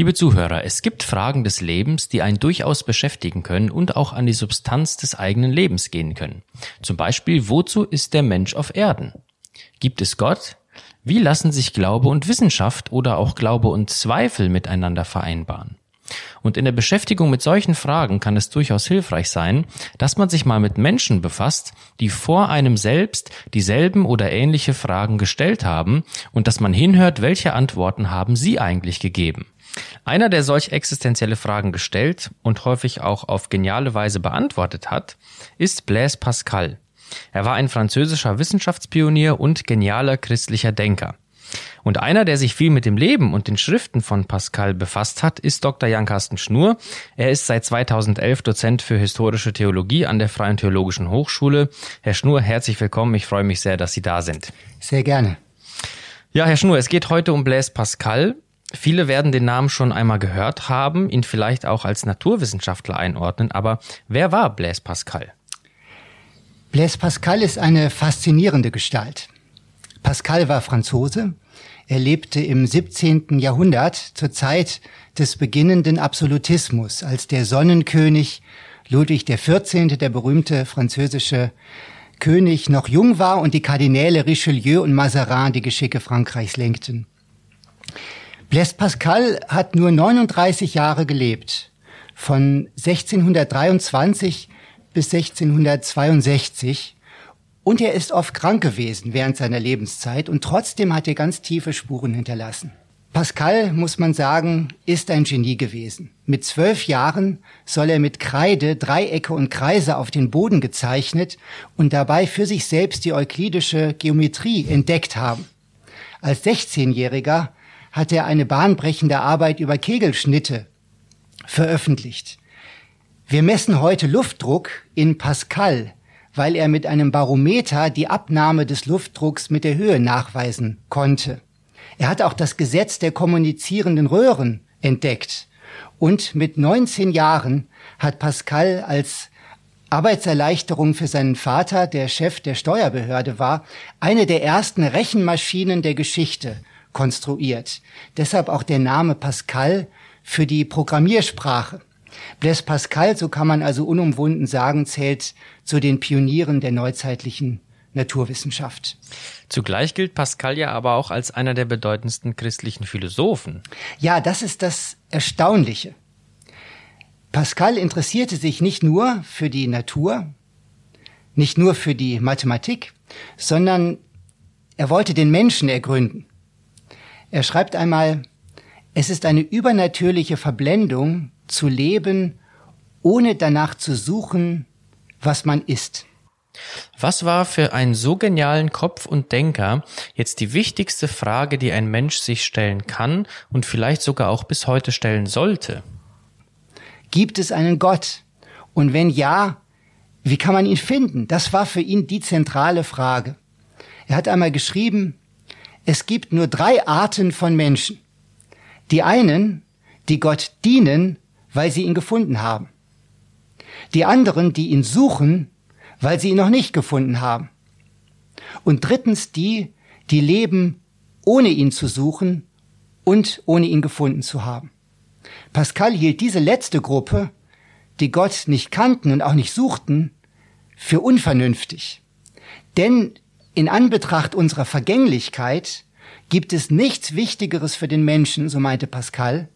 Liebe Zuhörer, es gibt Fragen des Lebens, die einen durchaus beschäftigen können und auch an die Substanz des eigenen Lebens gehen können. Zum Beispiel, wozu ist der Mensch auf Erden? Gibt es Gott? Wie lassen sich Glaube und Wissenschaft oder auch Glaube und Zweifel miteinander vereinbaren? Und in der Beschäftigung mit solchen Fragen kann es durchaus hilfreich sein, dass man sich mal mit Menschen befasst, die vor einem selbst dieselben oder ähnliche Fragen gestellt haben und dass man hinhört, welche Antworten haben sie eigentlich gegeben. Einer, der solch existenzielle Fragen gestellt und häufig auch auf geniale Weise beantwortet hat, ist Blaise Pascal. Er war ein französischer Wissenschaftspionier und genialer christlicher Denker. Und einer, der sich viel mit dem Leben und den Schriften von Pascal befasst hat, ist Dr. Jan-Carsten Schnur. Er ist seit 2011 Dozent für historische Theologie an der Freien Theologischen Hochschule. Herr Schnur, herzlich willkommen. Ich freue mich sehr, dass Sie da sind. Sehr gerne. Ja, Herr Schnur, es geht heute um Blaise Pascal. Viele werden den Namen schon einmal gehört haben, ihn vielleicht auch als Naturwissenschaftler einordnen, aber wer war Blaise Pascal? Blaise Pascal ist eine faszinierende Gestalt. Pascal war Franzose. Er lebte im 17. Jahrhundert zur Zeit des beginnenden Absolutismus, als der Sonnenkönig Ludwig XIV., der berühmte französische König, noch jung war und die Kardinäle Richelieu und Mazarin die Geschicke Frankreichs lenkten. Blaise Pascal hat nur 39 Jahre gelebt, von 1623 bis 1662 und er ist oft krank gewesen während seiner Lebenszeit und trotzdem hat er ganz tiefe Spuren hinterlassen. Pascal, muss man sagen, ist ein Genie gewesen. Mit zwölf Jahren soll er mit Kreide Dreiecke und Kreise auf den Boden gezeichnet und dabei für sich selbst die euklidische Geometrie entdeckt haben. Als 16-Jähriger hat er eine bahnbrechende Arbeit über Kegelschnitte veröffentlicht. Wir messen heute Luftdruck in Pascal, weil er mit einem Barometer die Abnahme des Luftdrucks mit der Höhe nachweisen konnte. Er hat auch das Gesetz der kommunizierenden Röhren entdeckt. Und mit 19 Jahren hat Pascal als Arbeitserleichterung für seinen Vater, der Chef der Steuerbehörde war, eine der ersten Rechenmaschinen der Geschichte konstruiert. Deshalb auch der Name Pascal für die Programmiersprache. Blaise Pascal, so kann man also unumwunden sagen, zählt zu den Pionieren der neuzeitlichen Naturwissenschaft. Zugleich gilt Pascal ja aber auch als einer der bedeutendsten christlichen Philosophen. Ja, das ist das Erstaunliche. Pascal interessierte sich nicht nur für die Natur, nicht nur für die Mathematik, sondern er wollte den Menschen ergründen. Er schreibt einmal, es ist eine übernatürliche Verblendung zu leben, ohne danach zu suchen, was man ist. Was war für einen so genialen Kopf und Denker jetzt die wichtigste Frage, die ein Mensch sich stellen kann und vielleicht sogar auch bis heute stellen sollte? Gibt es einen Gott? Und wenn ja, wie kann man ihn finden? Das war für ihn die zentrale Frage. Er hat einmal geschrieben, es gibt nur drei Arten von Menschen. Die einen, die Gott dienen, weil sie ihn gefunden haben. Die anderen, die ihn suchen, weil sie ihn noch nicht gefunden haben. Und drittens die, die leben, ohne ihn zu suchen und ohne ihn gefunden zu haben. Pascal hielt diese letzte Gruppe, die Gott nicht kannten und auch nicht suchten, für unvernünftig. Denn in Anbetracht unserer Vergänglichkeit gibt es nichts Wichtigeres für den Menschen, so meinte Pascal,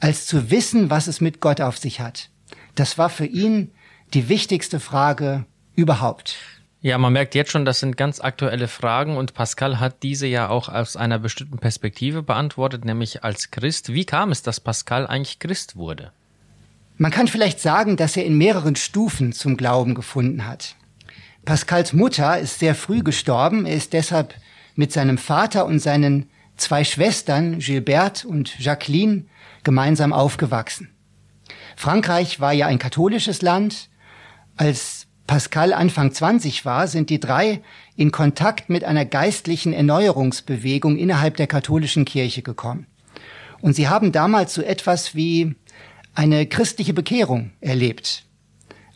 als zu wissen, was es mit Gott auf sich hat. Das war für ihn die wichtigste Frage überhaupt. Ja, man merkt jetzt schon, das sind ganz aktuelle Fragen und Pascal hat diese ja auch aus einer bestimmten Perspektive beantwortet, nämlich als Christ. Wie kam es, dass Pascal eigentlich Christ wurde? Man kann vielleicht sagen, dass er in mehreren Stufen zum Glauben gefunden hat. Pascals Mutter ist sehr früh gestorben. Er ist deshalb mit seinem Vater und seinen zwei Schwestern, Gilberte und Jacqueline, gemeinsam aufgewachsen. Frankreich war ja ein katholisches Land. Als Pascal Anfang 20 war, sind die drei in Kontakt mit einer geistlichen Erneuerungsbewegung innerhalb der katholischen Kirche gekommen. Und sie haben damals so etwas wie eine christliche Bekehrung erlebt.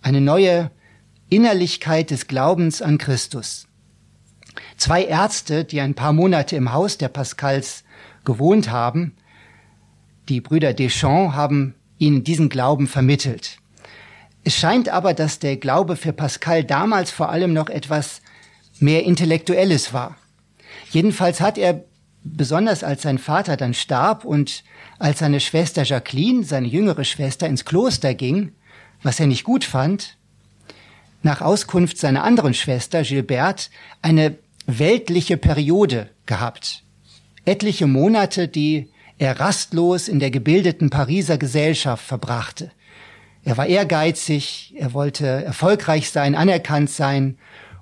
Eine neue Innerlichkeit des Glaubens an Christus. Zwei Ärzte, die ein paar Monate im Haus der Pascals gewohnt haben, Die Brüder Deschamps haben ihnen diesen Glauben vermittelt. Es scheint aber, dass der Glaube für Pascal damals vor allem noch etwas mehr Intellektuelles war. Jedenfalls hat er, besonders als sein Vater dann starb und als seine Schwester Jacqueline, seine jüngere Schwester, ins Kloster ging, was er nicht gut fand, nach Auskunft seiner anderen Schwester Gilberte eine weltliche Periode gehabt. Etliche Monate, die er rastlos in der gebildeten Pariser Gesellschaft verbrachte. Er war ehrgeizig, er wollte erfolgreich sein, anerkannt sein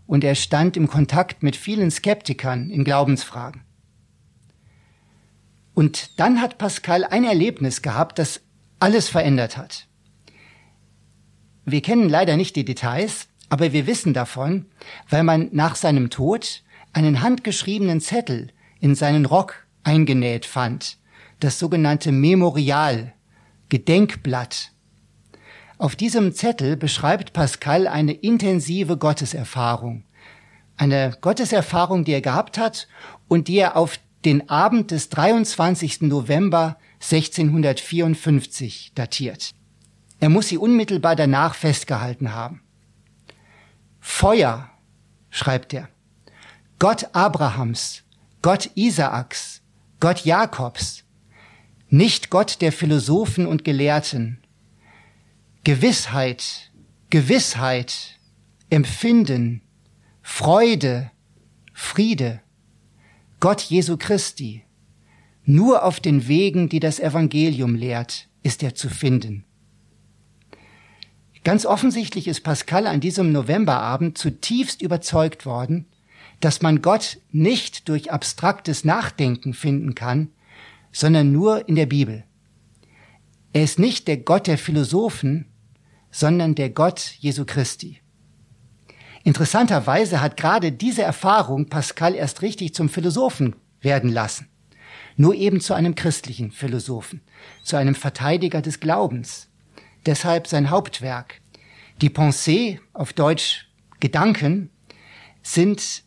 und er stand im Kontakt mit vielen Skeptikern in Glaubensfragen. Und dann hat Pascal ein Erlebnis gehabt, das alles verändert hat. Wir kennen leider nicht die Details, aber wir wissen davon, weil man nach seinem Tod einen handgeschriebenen Zettel in seinen Rock eingenäht fand, das sogenannte Memorial, Gedenkblatt. Auf diesem Zettel beschreibt Pascal eine intensive Gotteserfahrung. Eine Gotteserfahrung, die er gehabt hat und die er auf den Abend des 23. November 1654 datiert. Er muss sie unmittelbar danach festgehalten haben. Feuer, schreibt er. Gott Abrahams, Gott Isaaks, Gott Jakobs, nicht Gott der Philosophen und Gelehrten. Gewissheit, Gewissheit, Empfinden, Freude, Friede, Gott Jesu Christi. Nur auf den Wegen, die das Evangelium lehrt, ist er zu finden. Ganz offensichtlich ist Pascal an diesem Novemberabend zutiefst überzeugt worden, dass man Gott nicht durch abstraktes Nachdenken finden kann, sondern nur in der Bibel. Er ist nicht der Gott der Philosophen, sondern der Gott Jesu Christi. Interessanterweise hat gerade diese Erfahrung Pascal erst richtig zum Philosophen werden lassen. Nur eben zu einem christlichen Philosophen, zu einem Verteidiger des Glaubens. Deshalb sein Hauptwerk. Die Pensée, auf Deutsch Gedanken, sind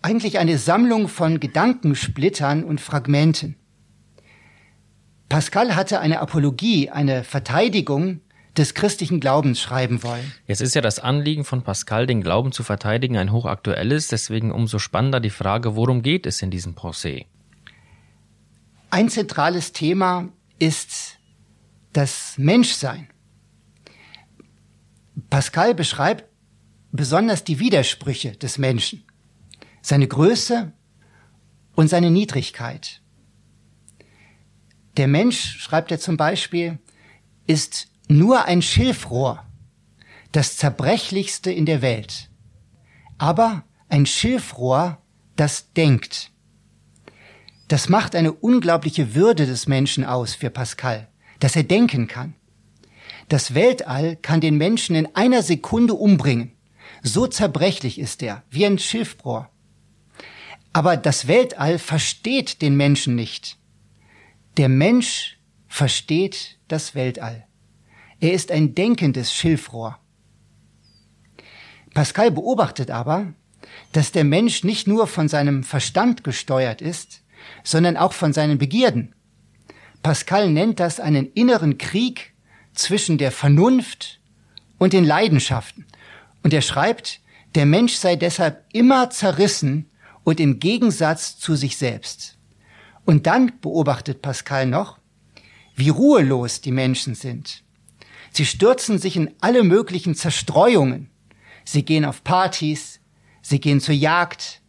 eigentlich eine Sammlung von Gedankensplittern und Fragmenten. Pascal hatte eine Apologie, eine Verteidigung des christlichen Glaubens schreiben wollen. Jetzt ist ja das Anliegen von Pascal, den Glauben zu verteidigen, ein hochaktuelles, deswegen umso spannender die Frage, worum geht es in diesem Procès? Ein zentrales Thema ist das Menschsein. Pascal beschreibt besonders die Widersprüche des Menschen, seine Größe und seine Niedrigkeit. Der Mensch, schreibt er zum Beispiel, ist nur ein Schilfrohr, das zerbrechlichste in der Welt, aber ein Schilfrohr, das denkt. Das macht eine unglaubliche Würde des Menschen aus für Pascal, dass er denken kann. Das Weltall kann den Menschen in einer Sekunde umbringen. So zerbrechlich ist er, wie ein Schilfrohr. Aber das Weltall versteht den Menschen nicht. Der Mensch versteht das Weltall. Er ist ein denkendes Schilfrohr. Pascal beobachtet aber, dass der Mensch nicht nur von seinem Verstand gesteuert ist, sondern auch von seinen Begierden. Pascal nennt das einen inneren Krieg zwischen der Vernunft und den Leidenschaften. Und er schreibt, der Mensch sei deshalb immer zerrissen und im Gegensatz zu sich selbst. Und dann beobachtet Pascal noch, wie ruhelos die Menschen sind. Sie stürzen sich in alle möglichen Zerstreuungen. Sie gehen auf Partys, sie gehen zur Jagd,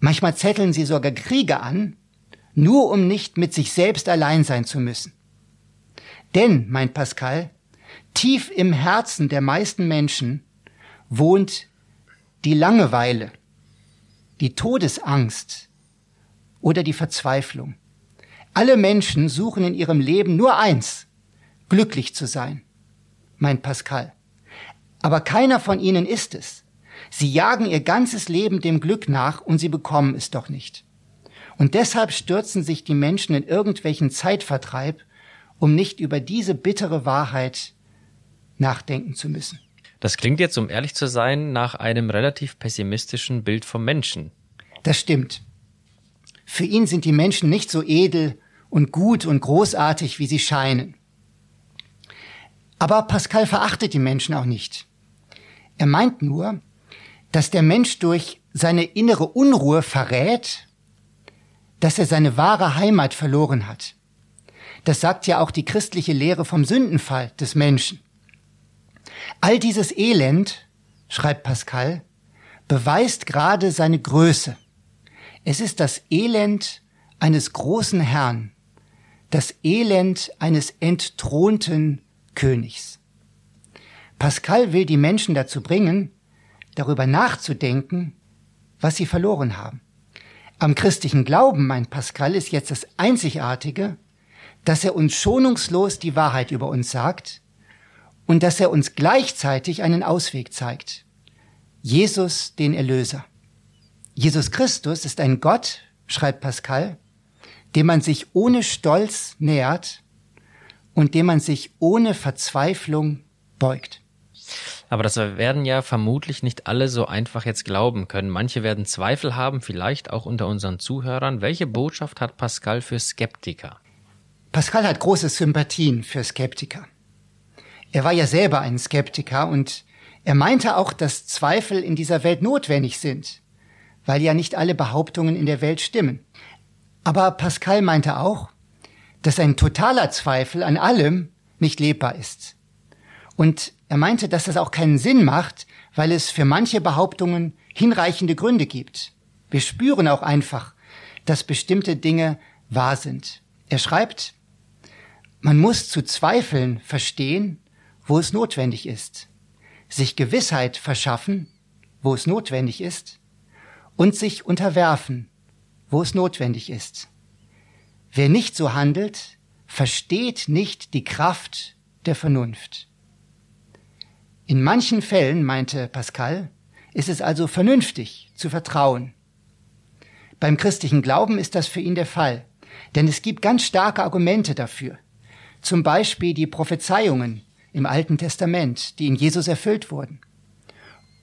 manchmal zetteln sie sogar Kriege an, nur um nicht mit sich selbst allein sein zu müssen. Denn, meint Pascal, tief im Herzen der meisten Menschen wohnt die Langeweile, die Todesangst, oder die Verzweiflung. Alle Menschen suchen in ihrem Leben nur eins, glücklich zu sein, meint Pascal. Aber keiner von ihnen ist es. Sie jagen ihr ganzes Leben dem Glück nach und sie bekommen es doch nicht. Und deshalb stürzen sich die Menschen in irgendwelchen Zeitvertreib, um nicht über diese bittere Wahrheit nachdenken zu müssen. Das klingt jetzt, um ehrlich zu sein, nach einem relativ pessimistischen Bild vom Menschen. Das stimmt. Für ihn sind die Menschen nicht so edel und gut und großartig, wie sie scheinen. Aber Pascal verachtet die Menschen auch nicht. Er meint nur, dass der Mensch durch seine innere Unruhe verrät, dass er seine wahre Heimat verloren hat. Das sagt ja auch die christliche Lehre vom Sündenfall des Menschen. All dieses Elend, schreibt Pascal, beweist gerade seine Größe. Es ist das Elend eines großen Herrn, das Elend eines entthronten Königs. Pascal will die Menschen dazu bringen, darüber nachzudenken, was sie verloren haben. Am christlichen Glauben, meint Pascal, ist jetzt das Einzigartige, dass er uns schonungslos die Wahrheit über uns sagt und dass er uns gleichzeitig einen Ausweg zeigt. Jesus, den Erlöser. Jesus Christus ist ein Gott, schreibt Pascal, dem man sich ohne Stolz nähert und dem man sich ohne Verzweiflung beugt. Aber das werden ja vermutlich nicht alle so einfach jetzt glauben können. Manche werden Zweifel haben, vielleicht auch unter unseren Zuhörern. Welche Botschaft hat Pascal für Skeptiker? Pascal hat große Sympathien für Skeptiker. Er war ja selber ein Skeptiker und er meinte auch, dass Zweifel in dieser Welt notwendig sind, weil ja nicht alle Behauptungen in der Welt stimmen. Aber Pascal meinte auch, dass ein totaler Zweifel an allem nicht lebbar ist. Und er meinte, dass das auch keinen Sinn macht, weil es für manche Behauptungen hinreichende Gründe gibt. Wir spüren auch einfach, dass bestimmte Dinge wahr sind. Er schreibt, man muss zu zweifeln verstehen, wo es notwendig ist, sich Gewissheit verschaffen, wo es notwendig ist, und sich unterwerfen, wo es notwendig ist. Wer nicht so handelt, versteht nicht die Kraft der Vernunft. In manchen Fällen, meinte Pascal, ist es also vernünftig zu vertrauen. Beim christlichen Glauben ist das für ihn der Fall, denn es gibt ganz starke Argumente dafür. Zum Beispiel die Prophezeiungen im Alten Testament, die in Jesus erfüllt wurden.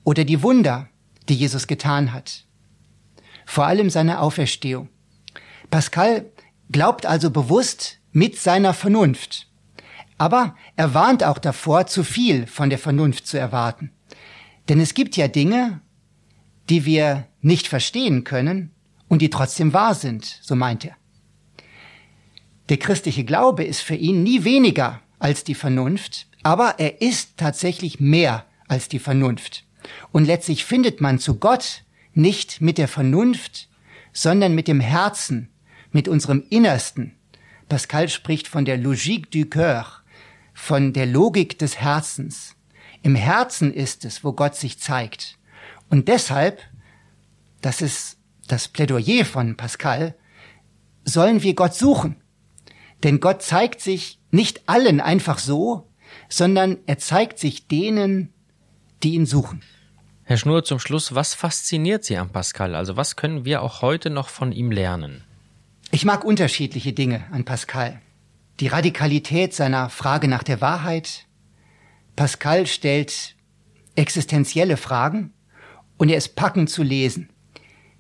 Oder die Wunder, die Jesus getan hat. Vor allem seine Auferstehung. Pascal glaubt also bewusst mit seiner Vernunft. Aber er warnt auch davor, zu viel von der Vernunft zu erwarten. Denn es gibt ja Dinge, die wir nicht verstehen können und die trotzdem wahr sind, so meint er. Der christliche Glaube ist für ihn nie weniger als die Vernunft, aber er ist tatsächlich mehr als die Vernunft. Und letztlich findet man zu Gott nicht mit der Vernunft, sondern mit dem Herzen, mit unserem Innersten. Pascal spricht von der Logique du Coeur, von der Logik des Herzens. Im Herzen ist es, wo Gott sich zeigt. Und deshalb, das ist das Plädoyer von Pascal, sollen wir Gott suchen. Denn Gott zeigt sich nicht allen einfach so, sondern er zeigt sich denen, die ihn suchen. Herr Schnur, zum Schluss, was fasziniert Sie an Pascal? Also was können wir auch heute noch von ihm lernen? Ich mag unterschiedliche Dinge an Pascal die Radikalität seiner Frage nach der Wahrheit. Pascal stellt existenzielle Fragen und er ist packend zu lesen.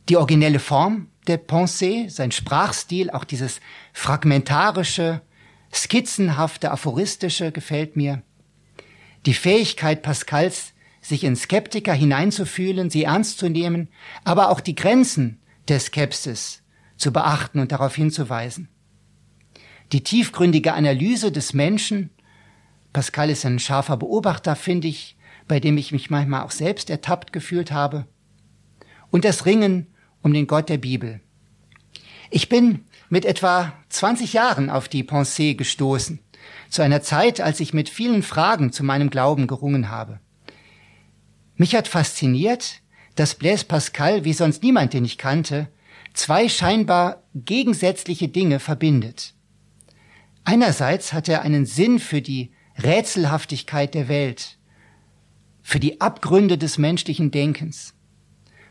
Die originelle Form der Pensée, sein Sprachstil, auch dieses fragmentarische, skizzenhafte, aphoristische gefällt mir. Die Fähigkeit Pascals, sich in Skeptiker hineinzufühlen, sie ernst zu nehmen, aber auch die Grenzen der Skepsis zu beachten und darauf hinzuweisen die tiefgründige Analyse des Menschen. Pascal ist ein scharfer Beobachter, finde ich, bei dem ich mich manchmal auch selbst ertappt gefühlt habe. Und das Ringen um den Gott der Bibel. Ich bin mit etwa 20 Jahren auf die Pensée gestoßen, zu einer Zeit, als ich mit vielen Fragen zu meinem Glauben gerungen habe. Mich hat fasziniert, dass Blaise Pascal, wie sonst niemand, den ich kannte, zwei scheinbar gegensätzliche Dinge verbindet. Einerseits hat er einen Sinn für die Rätselhaftigkeit der Welt, für die Abgründe des menschlichen Denkens.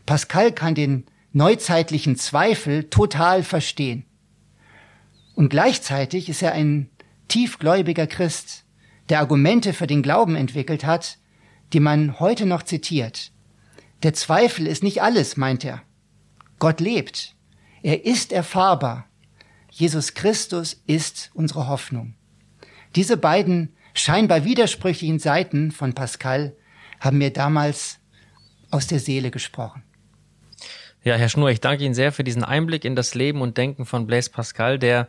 Pascal kann den neuzeitlichen Zweifel total verstehen. Und gleichzeitig ist er ein tiefgläubiger Christ, der Argumente für den Glauben entwickelt hat, die man heute noch zitiert. Der Zweifel ist nicht alles, meint er. Gott lebt. Er ist erfahrbar. Jesus Christus ist unsere Hoffnung. Diese beiden scheinbar widersprüchlichen Seiten von Pascal haben mir damals aus der Seele gesprochen. Ja, Herr Schnur, ich danke Ihnen sehr für diesen Einblick in das Leben und Denken von Blaise Pascal, der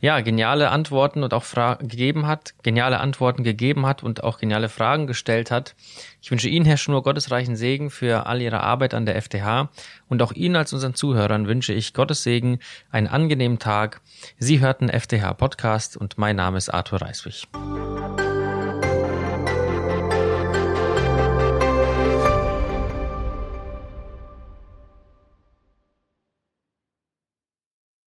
ja, geniale Antworten und auch Fra gegeben hat, geniale Antworten gegeben hat und auch geniale Fragen gestellt hat. Ich wünsche Ihnen, Herr Schnur, gottesreichen Segen für all Ihre Arbeit an der FTH und auch Ihnen als unseren Zuhörern wünsche ich Gottes Segen, einen angenehmen Tag. Sie hörten FTH Podcast und mein Name ist Arthur Reiswig.